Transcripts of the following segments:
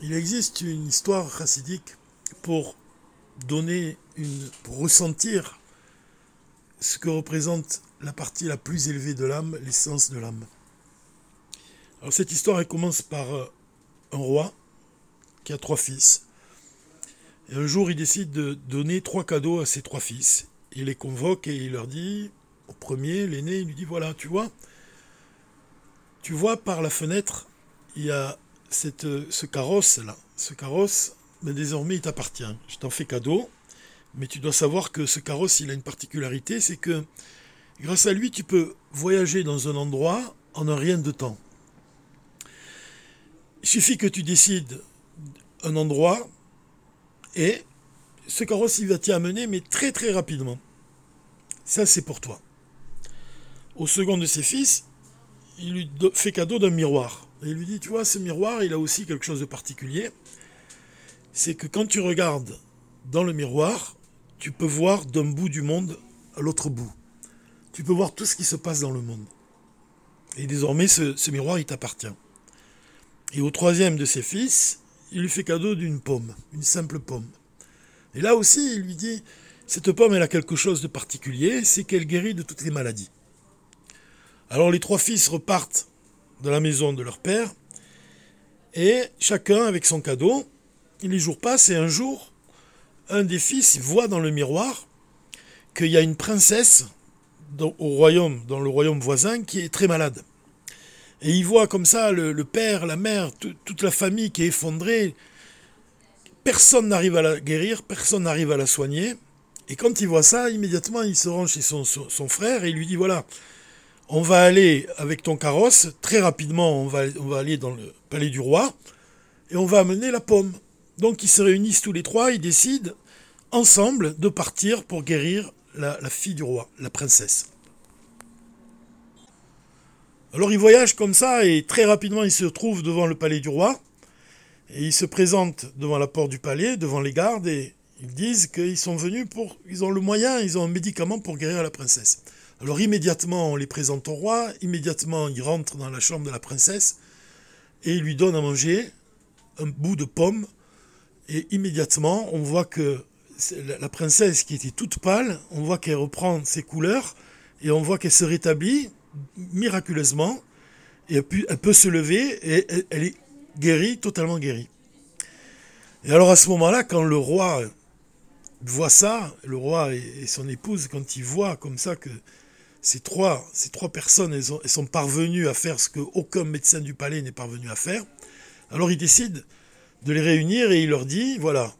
Il existe une histoire chassidique pour donner une, pour ressentir ce que représente la partie la plus élevée de l'âme, l'essence de l'âme. Alors cette histoire, commence par euh, un roi qui a trois fils. Et un jour, il décide de donner trois cadeaux à ses trois fils. Il les convoque et il leur dit, au premier, l'aîné, il lui dit, voilà, tu vois, tu vois par la fenêtre, il y a cette, ce carrosse-là. Ce carrosse, mais désormais, il t'appartient. Je t'en fais cadeau. Mais tu dois savoir que ce carrosse, il a une particularité, c'est que grâce à lui, tu peux voyager dans un endroit en un rien de temps. Il suffit que tu décides un endroit et ce carrosse, il va t'y amener, mais très très rapidement. Ça, c'est pour toi. Au second de ses fils, il lui fait cadeau d'un miroir. Et il lui dit, tu vois, ce miroir, il a aussi quelque chose de particulier. C'est que quand tu regardes dans le miroir, tu peux voir d'un bout du monde à l'autre bout. Tu peux voir tout ce qui se passe dans le monde. Et désormais, ce, miroir, il t'appartient. Et au troisième de ses fils, il lui fait cadeau d'une pomme, une simple pomme. Et là aussi, il lui dit, cette pomme, elle a quelque chose de particulier, c'est qu'elle guérit de toutes les maladies. Alors les trois fils repartent de la maison de leur père, et chacun avec son cadeau, les jours passent, et un jour, un des fils voit dans le miroir qu'il y a une princesse au royaume, dans le royaume voisin, qui est très malade. Et il voit comme ça le, père, la mère, toute la famille qui est effondrée. Personne n'arrive à la guérir, personne n'arrive à la soigner. Et quand il voit ça, immédiatement, il se rend chez son, son, frère et il lui dit, voilà, on va aller avec ton carrosse, très rapidement, on va, aller dans le palais du roi, et on va amener la pomme. Donc ils se réunissent tous les trois, ils décident ensemble de partir pour guérir la, fille du roi, la princesse. Alors ils voyagent comme ça et très rapidement ils se trouvent devant le palais du roi et ils se présentent devant la porte du palais, devant les gardes et ils disent qu'ils sont venus pour, ils ont le moyen, ils ont un médicament pour guérir la princesse. Alors immédiatement on les présente au roi, immédiatement ils rentrent dans la chambre de la princesse et ils lui donnent à manger un bout de pomme. Et immédiatement, on voit que la princesse qui était toute pâle, on voit qu'elle reprend ses couleurs et on voit qu'elle se rétablit miraculeusement. Et elle peut, se lever et elle, est guérie, totalement guérie. Et alors à ce moment-là, quand le roi voit ça, le roi et, son épouse, quand ils voient comme ça que ces trois, personnes, sont parvenues à faire ce qu'aucun médecin du palais n'est parvenu à faire, alors ils décident de les réunir et il leur dit, voilà,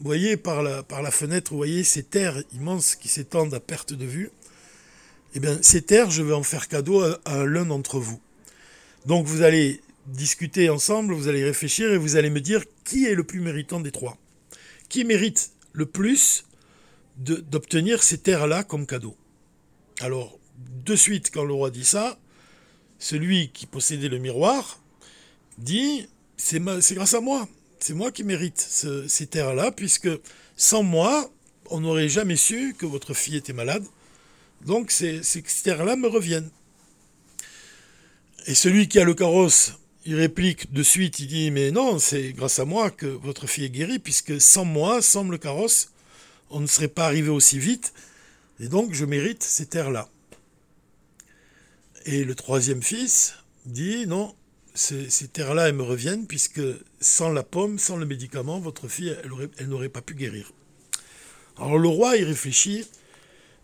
voyez par la fenêtre, vous voyez ces terres immenses qui s'étendent à perte de vue. Eh bien, ces terres, je vais en faire cadeau à, l'un d'entre vous. Donc vous allez discuter ensemble, vous allez réfléchir et vous allez me dire qui est le plus méritant des trois. Qui mérite le plus d'obtenir ces terres-là comme cadeau? Alors, de suite, quand le roi dit ça, celui qui possédait le miroir dit c'est grâce à moi. C'est moi qui mérite ces terres-là, puisque sans moi, on n'aurait jamais su que votre fille était malade. Donc ces, ces terres-là me reviennent. Et celui qui a le carrosse, il réplique de suite, il dit, mais non, c'est grâce à moi que votre fille est guérie, puisque sans moi, sans le carrosse, on ne serait pas arrivé aussi vite, et donc je mérite ces terres-là. Et le troisième fils dit, non, ces, terres-là, elles me reviennent, puisque sans la pomme, sans le médicament, votre fille, elle, n'aurait pas pu guérir. Alors le roi, il réfléchit,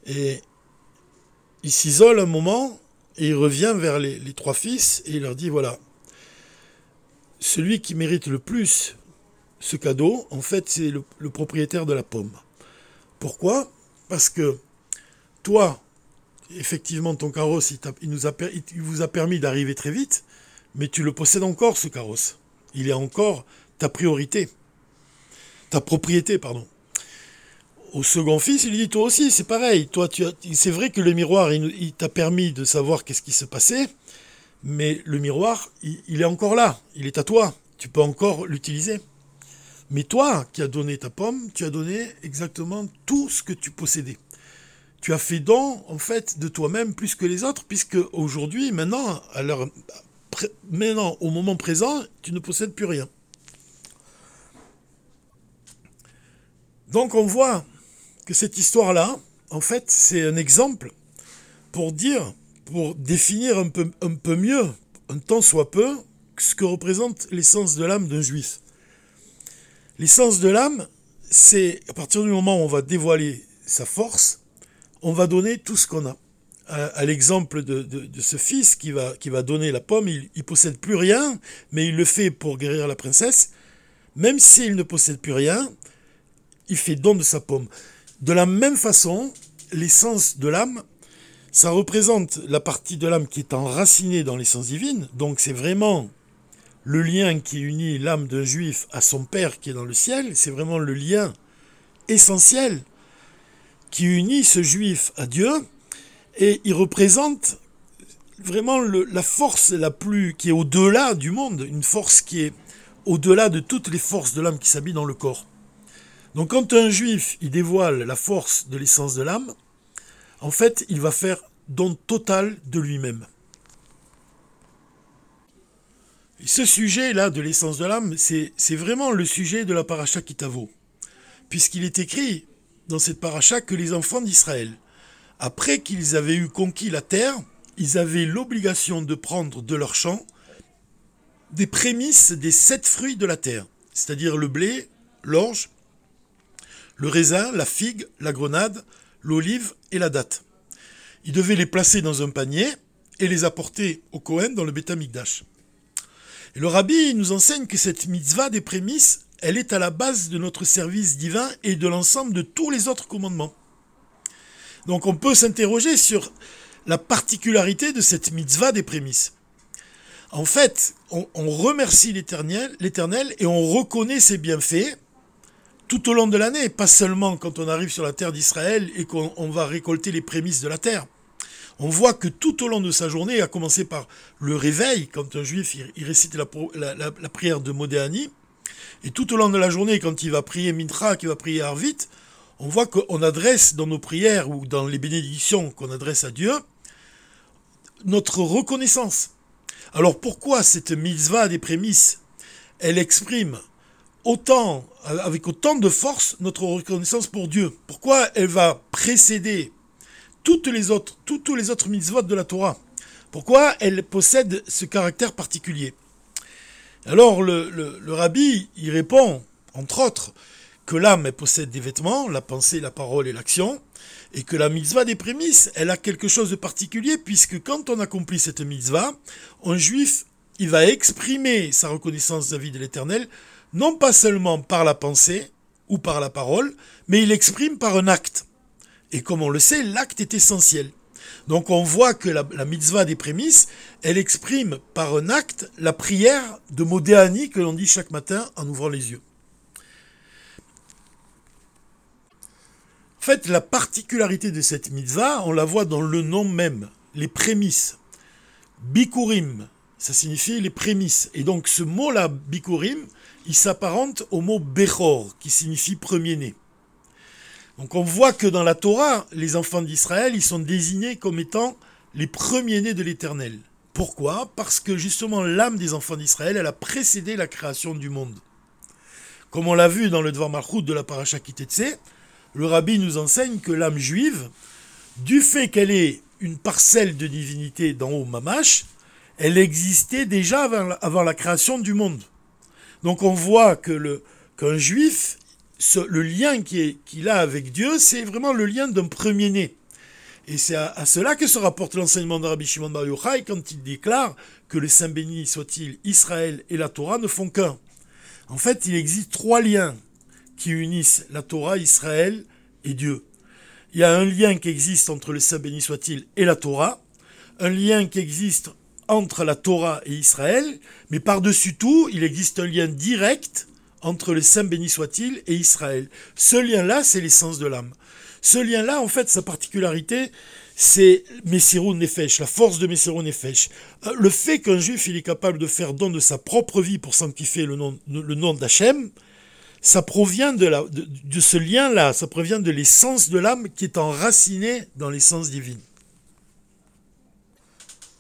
et il s'isole un moment, et il revient vers les, trois fils, et il leur dit, voilà, celui qui mérite le plus ce cadeau, en fait, c'est le, propriétaire de la pomme. Pourquoi? Parce que toi, effectivement, ton carrosse, il, vous a permis d'arriver très vite, mais tu le possèdes encore, ce carrosse. Il est encore ta priorité. Ta propriété, pardon. Au second fils, il dit, toi aussi, c'est pareil. C'est vrai que le miroir, il, t'a permis de savoir qu'est-ce qui se passait, mais le miroir, il, est encore là. Il est à toi. Tu peux encore l'utiliser. Mais toi, qui as donné ta pomme, tu as donné exactement tout ce que tu possédais tu as fait don, en fait, de toi-même plus que les autres, puisque aujourd'hui, maintenant, au moment présent, tu ne possèdes plus rien. Donc on voit que cette histoire-là, en fait, c'est un exemple pour dire, pour définir un peu, un peu mieux, un tant soit peu, ce que représente l'essence de l'âme d'un juif. L'essence de l'âme, c'est à partir du moment où on va dévoiler sa force, on va donner tout ce qu'on a. À, l'exemple de, ce fils qui va, qui va donner la pomme, il ne possède plus rien, mais il le fait pour guérir la princesse. Même s'il ne possède plus rien, il fait don de sa pomme. De la même façon, l'essence de l'âme, ça représente la partie de l'âme qui est enracinée dans l'essence divine. Donc c'est vraiment le lien qui unit l'âme d'un juif à son Père qui est dans le ciel. C'est vraiment le lien essentiel qui unit ce juif à Dieu. Et il représente vraiment la force la plus qui est au-delà du monde, une force qui est au-delà de toutes les forces de l'âme qui s'habillent dans le corps. Donc quand un juif il dévoile la force de l'essence de l'âme, en fait, il va faire don total de lui-même. Ce sujet-là de l'essence de l'âme, c'est vraiment le sujet de la paracha Kitavo, puisqu'il est écrit dans cette paracha que les enfants d'Israël, après qu'ils avaient eu conquis la terre, ils avaient l'obligation de prendre de leur champ des prémices des sept fruits de la terre, c'est-à-dire le blé, l'orge, le raisin, la figue, la grenade, l'olive et la date. Il devait les placer dans un panier et les apporter au Cohen dans le Beth Et le rabbi nous enseigne que cette mitzvah des prémices, elle est à la base de notre service divin et de l'ensemble de tous les autres commandements. Donc on peut s'interroger sur la particularité de cette mitzvah des prémices. En fait, on, remercie l'Éternel et on reconnaît ses bienfaits tout au long de l'année, pas seulement quand on arrive sur la terre d'Israël et qu'on va récolter les prémices de la terre. On voit que tout au long de sa journée, à commencer par le réveil, quand un juif récite la, prière de Modéani, et tout au long de la journée, quand il va prier Mintra, qu'il va prier Arvit, on voit qu'on adresse dans nos prières ou dans les bénédictions qu'on adresse à Dieu notre reconnaissance. Alors pourquoi cette mitzvah des prémices, elle exprime autant, avec autant de force notre reconnaissance pour Dieu? Pourquoi elle va précéder toutes les autres, toutes de la Torah? Pourquoi elle possède ce caractère particulier? Alors le, le, rabbi y répond, entre autres, que l'âme possède des vêtements, la pensée, la parole et l'action, et que la mitzvah des prémices, elle a quelque chose de particulier, puisque quand on accomplit cette mitzvah, un juif, il va exprimer sa reconnaissance vis-à-vis de l'éternel non pas seulement par la pensée ou par la parole, mais il l'exprime par un acte. Et comme on le sait, l'acte est essentiel. Donc on voit que la, mitzvah des prémices, elle exprime par un acte la prière de Modéani que l'on dit chaque matin en ouvrant les yeux. En fait, la particularité de cette mitzvah, on la voit dans le nom même, les prémices. Bikurim, ça signifie les prémices. Et donc ce mot-là, Bikurim, il s'apparente au mot Bechor, qui signifie premier-né. Donc on voit que dans la Torah, les enfants d'Israël, ils sont désignés comme étant les premiers-nés de l'Éternel. Pourquoi? Parce que justement l'âme des enfants d'Israël, elle a précédé la création du monde. Comme on l'a vu dans le Dvar Malchut de la Paracha Kitetse, le rabbi nous enseigne que l'âme juive, du fait qu'elle est une parcelle de divinité d'en haut Mamash, elle existait déjà avant la création du monde. Donc on voit que le, qu'un juif, le lien qu'il a avec Dieu, c'est vraiment le lien d'un premier-né. Et c'est à, cela que se rapporte l'enseignement de Rabbi Shimon Bar Yochai quand il déclare que le Saint béni soit-il, Israël et la Torah ne font qu'un. En fait, il existe trois liens qui unissent la Torah, Israël et Dieu. Il y a un lien qui existe entre le Saint béni soit-il et la Torah, un lien qui existe entre la Torah et Israël, mais par-dessus tout, il existe un lien direct entre le Saint béni soit-il et Israël. Ce lien-là, c'est l'essence de l'âme. Ce lien-là, en fait, sa particularité, c'est Messirou Nefesh, la force de Messirou Nefesh. Euh, le fait qu'un juif il est capable de faire don de sa propre vie pour sanctifier le nom, le nom d'Hachem, ça provient de ce lien-là, ça provient de l'essence de l'âme qui est enracinée dans l'essence divine.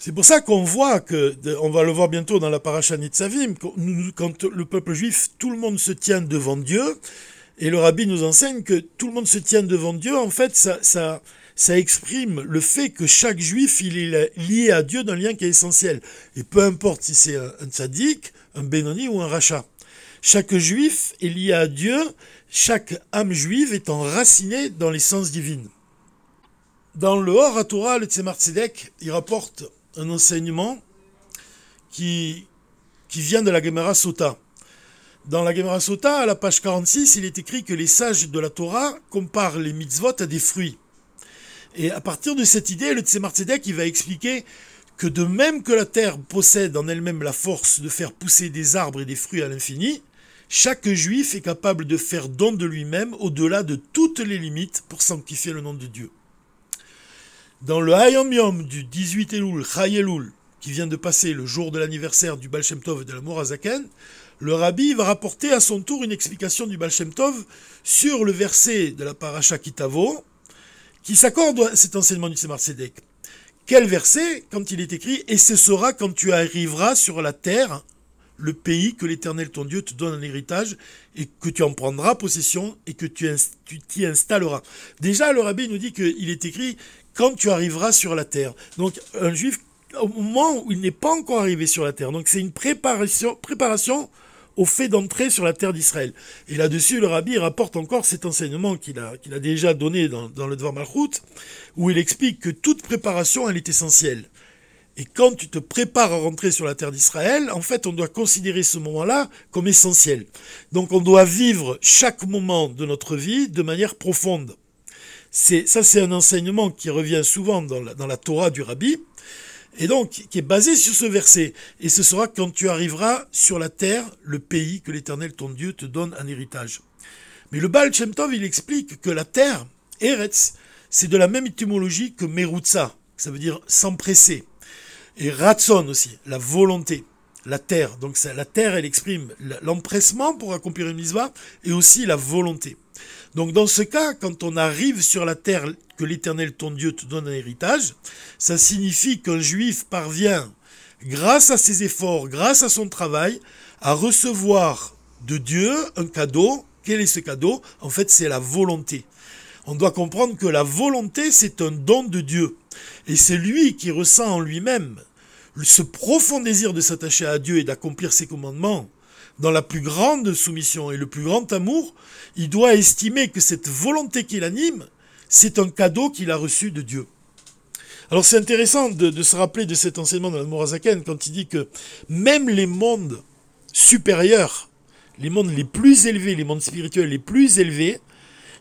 C'est pour ça qu'on voit que, on va le voir bientôt dans la paracha Nitzavim, quand le peuple juif, tout le monde se tient devant Dieu, Et le rabbi nous enseigne que tout le monde se tient devant Dieu. En fait, ça, ça, ça exprime le fait que chaque juif, il est lié à Dieu d'un lien qui est essentiel. Et peu importe si c'est un, tzaddik, un bénoni ou un rachat. Chaque juif est lié à Dieu, chaque âme juive est enracinée dans l'essence divine. Dans le Hor Torah, le Tzemar Tzedek, il rapporte un enseignement qui, vient de la Gemara Sota. Dans la Gemara Sota, à la page 46, il est écrit que les sages de la Torah comparent les mitzvot à des fruits. Et à partir de cette idée, le Tzemar Tzedek, va expliquer que de même que la terre possède en elle-même la force de faire pousser des arbres et des fruits à l'infini, chaque juif est capable de faire don de lui-même au-delà de toutes les limites pour sanctifier le nom de Dieu. Dans le Hayom Yom du 18 Elul, Chayelul, qui vient de passer le jour de l'anniversaire du Baal Shem Tov et de la Morazaken, le rabbi va rapporter à son tour une explication du Baal Shem Tov sur le verset de la Paracha Kitavo, qui s'accorde à cet enseignement du Semar Sedek. Quel verset Quand il est écrit Et ce sera quand tu arriveras sur la terre le pays que l'Éternel ton Dieu te donne en héritage et que tu en prendras possession et que tu t'y installeras. Déjà, le rabbi nous dit qu'il est écrit quand tu arriveras sur la terre. Donc, un juif, au moment où il n'est pas encore arrivé sur la terre. Donc, c'est une préparation, au fait d'entrer sur la terre d'Israël. Et là-dessus, le rabbi rapporte encore cet enseignement qu'il a, qu'il a déjà donné dans, dans le Dvar Malchut, où il explique que toute préparation, elle est essentielle. Et quand tu te prépares à rentrer sur la terre d'Israël, en fait, on doit considérer ce moment-là comme essentiel. Donc, on doit vivre chaque moment de notre vie de manière profonde. C'est, ça, c'est un enseignement qui revient souvent dans la, Torah du Rabbi, et donc qui est basé sur ce verset. Et ce sera quand tu arriveras sur la terre, le pays que l'Éternel ton Dieu te donne en héritage. Mais le Baal Shem Tov, il explique que la terre, Eretz, c'est de la même étymologie que Merutza, ça veut dire s'empresser. Et Ratson aussi, la volonté, la terre. Donc la terre, elle exprime l'empressement pour accomplir une mitzvah et aussi la volonté. Donc dans ce cas, quand on arrive sur la terre que l'Éternel ton Dieu te donne en héritage, ça signifie qu'un juif parvient, grâce à ses efforts, grâce à son travail, à recevoir de Dieu un cadeau. Quel est ce cadeau? En fait, c'est la volonté. On doit comprendre que la volonté, c'est un don de Dieu. Et c'est lui qui ressent en lui-même ce profond désir de s'attacher à Dieu et d'accomplir ses commandements dans la plus grande soumission et le plus grand amour, il doit estimer que cette volonté qui l'anime, c'est un cadeau qu'il a reçu de Dieu. Alors c'est intéressant de, se rappeler de cet enseignement de la Morazaken quand il dit que même les mondes supérieurs, les mondes les plus élevés, les mondes spirituels les plus élevés,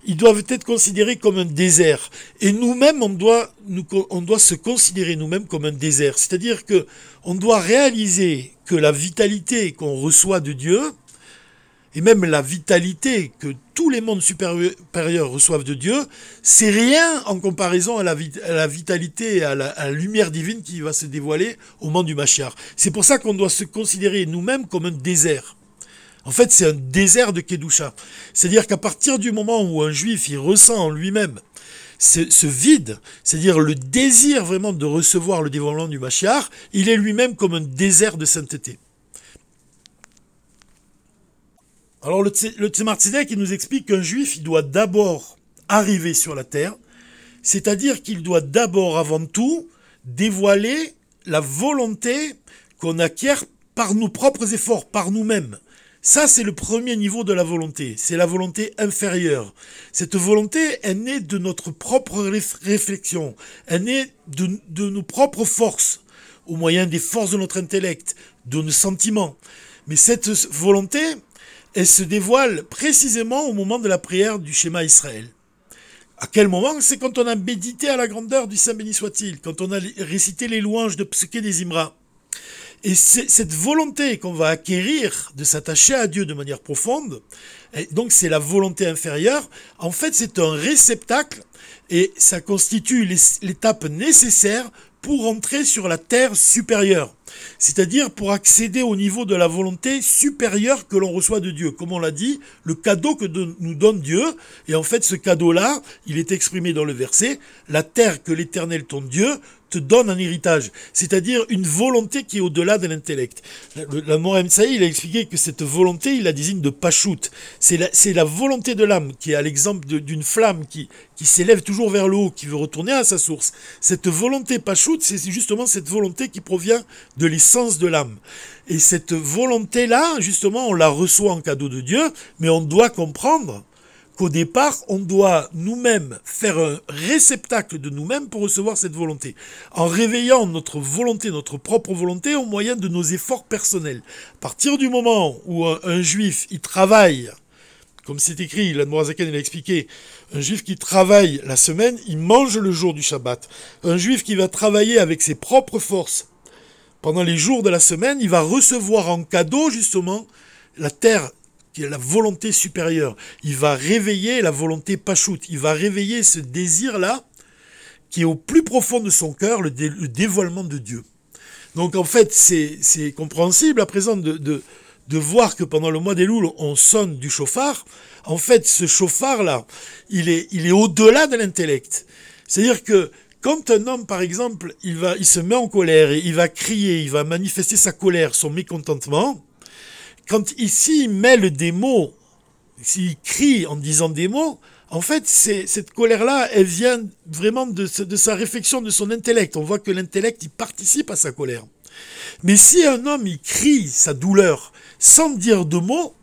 ils doivent être considérés comme un désert. Et nous-mêmes, on doit, on doit se considérer nous-mêmes comme un désert. C'est-à-dire que on doit réaliser que la vitalité qu'on reçoit de Dieu, et même la vitalité que tous les mondes supérieurs reçoivent de Dieu, c'est rien en comparaison à la, vitalité et à la, lumière divine qui va se dévoiler au moment du Machiar. C'est pour ça qu'on doit se considérer nous-mêmes comme un désert. En fait, c'est un désert de Kedusha. C'est-à-dire qu'à partir du moment où un juif ressent en lui-même ce, vide, c'est-à-dire le désir vraiment de recevoir le dévoilement du Mashiach, il est lui-même comme un désert de sainteté. Alors le, il nous explique qu'un juif, doit d'abord arriver sur la terre, c'est-à-dire qu'il doit d'abord, avant tout, dévoiler la volonté qu'on acquiert par nos propres efforts, par nous-mêmes. Ça, c'est le premier niveau de la volonté. C'est la volonté inférieure. Cette volonté, elle naît de notre propre réflexion. Elle naît de, nos propres forces, au moyen des forces de notre intellect, de nos sentiments. Mais cette volonté, elle se dévoile précisément au moment de la prière du schéma Israël. À quel moment? C'est quand on a médité à la grandeur du Saint béni soit-il, quand on a récité les louanges de Psuké des Imra. Et cette volonté qu'on va acquérir de s'attacher à Dieu de manière profonde, donc c'est la volonté inférieure, en fait c'est un réceptacle et ça constitue l'étape nécessaire pour entrer sur la terre supérieure. c'est-à-dire pour accéder au niveau de la volonté supérieure que l'on reçoit de Dieu. Comme on l'a dit, le cadeau que nous donne Dieu, et en fait ce cadeau-là, il est exprimé dans le verset, la terre que l'Éternel ton Dieu te donne un héritage, c'est-à-dire une volonté qui est au-delà de l'intellect. La Saï, il a expliqué que cette volonté, il la désigne de pachout. C'est la, la, volonté de l'âme qui est à l'exemple d'une flamme qui, qui s'élève toujours vers le haut, qui veut retourner à sa source. Cette volonté pachout, c'est justement cette volonté qui provient de l'essence de l'âme. Et cette volonté-là, justement, on la reçoit en cadeau de Dieu, mais on doit comprendre qu'au départ, on doit nous-mêmes faire un réceptacle de nous-mêmes pour recevoir cette volonté, en réveillant notre volonté, notre propre volonté, au moyen de nos efforts personnels. À partir du moment où un, juif, il travaille, comme c'est écrit, l'Admorazaken l'a expliqué, un juif qui travaille la semaine, il mange le jour du Shabbat. Un juif qui va travailler avec ses propres forces pendant les jours de la semaine, il va recevoir en cadeau justement la terre est la volonté supérieure. Il va réveiller la volonté pachoute. Il va réveiller ce désir-là qui est au plus profond de son cœur, le, dévoilement de Dieu. Donc en fait, c'est compréhensible à présent de, de, voir que pendant le mois des loups, on sonne du chauffard. En fait, ce chauffard-là, il est, il est au-delà de l'intellect. C'est-à-dire que quand un homme, par exemple, il, va, il se met en colère et il va crier, il va manifester sa colère, son mécontentement, quand ici il mêle des mots, s'il crie en disant des mots, en fait, cette colère-là, elle vient vraiment de, de, sa réflexion, de son intellect. On voit que l'intellect, il participe à sa colère. Mais si un homme, il crie sa douleur sans dire de mots,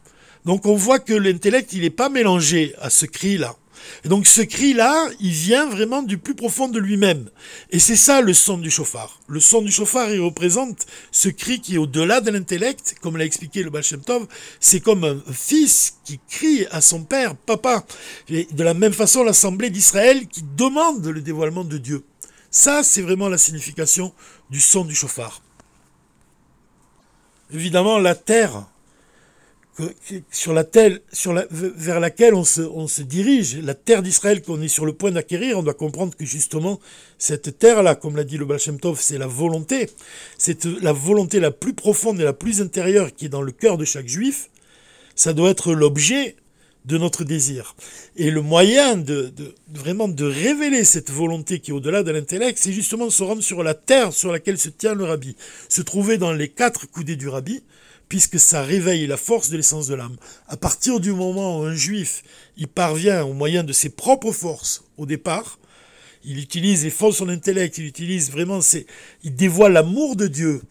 donc on voit que l'intellect, il n'est pas mélangé à ce cri-là. Donc ce cri-là, il vient vraiment du plus profond de lui-même. Et c'est ça le son du chauffard. Le son du chauffard, il représente ce cri qui est au-delà de l'intellect, comme l'a expliqué le Baal Tov. C'est comme un fils qui crie à son père, papa. Et de la même façon, l'Assemblée d'Israël qui demande le dévoilement de Dieu. Ça, c'est vraiment la signification du son du chauffard. Évidemment, la terre, sur la telle, sur la, vers laquelle on se, on se dirige, la terre d'Israël qu'on est sur le point d'acquérir, on doit comprendre que justement, cette terre-là, comme l'a dit le Baal c'est la volonté. C'est la volonté la plus profonde et la plus intérieure qui est dans le cœur de chaque juif. Ça doit être l'objet de notre désir. Et le moyen de, de, vraiment de révéler cette volonté qui est au-delà de l'intellect, c'est justement se rendre sur la terre sur laquelle se tient le rabbi, se trouver dans les quatre coudées du rabbi, puisque ça réveille la force de l'essence de l'âme. À partir du moment où un juif il parvient au moyen de ses propres forces au départ, il utilise les forces de son intellect, il utilise vraiment ses, il dévoile l'amour de Dieu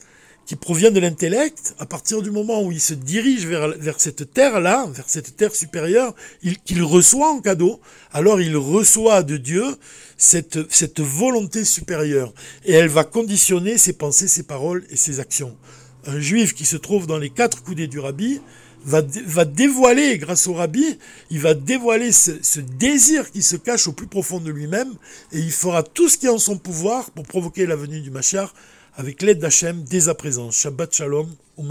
qui provient de l'intellect, à partir du moment où il se dirige vers, cette terre-là, vers cette terre supérieure, qu'il reçoit en cadeau, alors il reçoit de Dieu cette, volonté supérieure. Et elle va conditionner ses pensées, ses paroles et ses actions juif qui se trouve dans les quatre coudées du rabbi va, dévoiler, grâce au rabbi, il va dévoiler ce, désir qui se cache au plus profond de lui-même et il fera tout ce qui est en son pouvoir pour provoquer la venue du Machar avec l'aide d'Hachem dès à présent. Shabbat Shalom ou.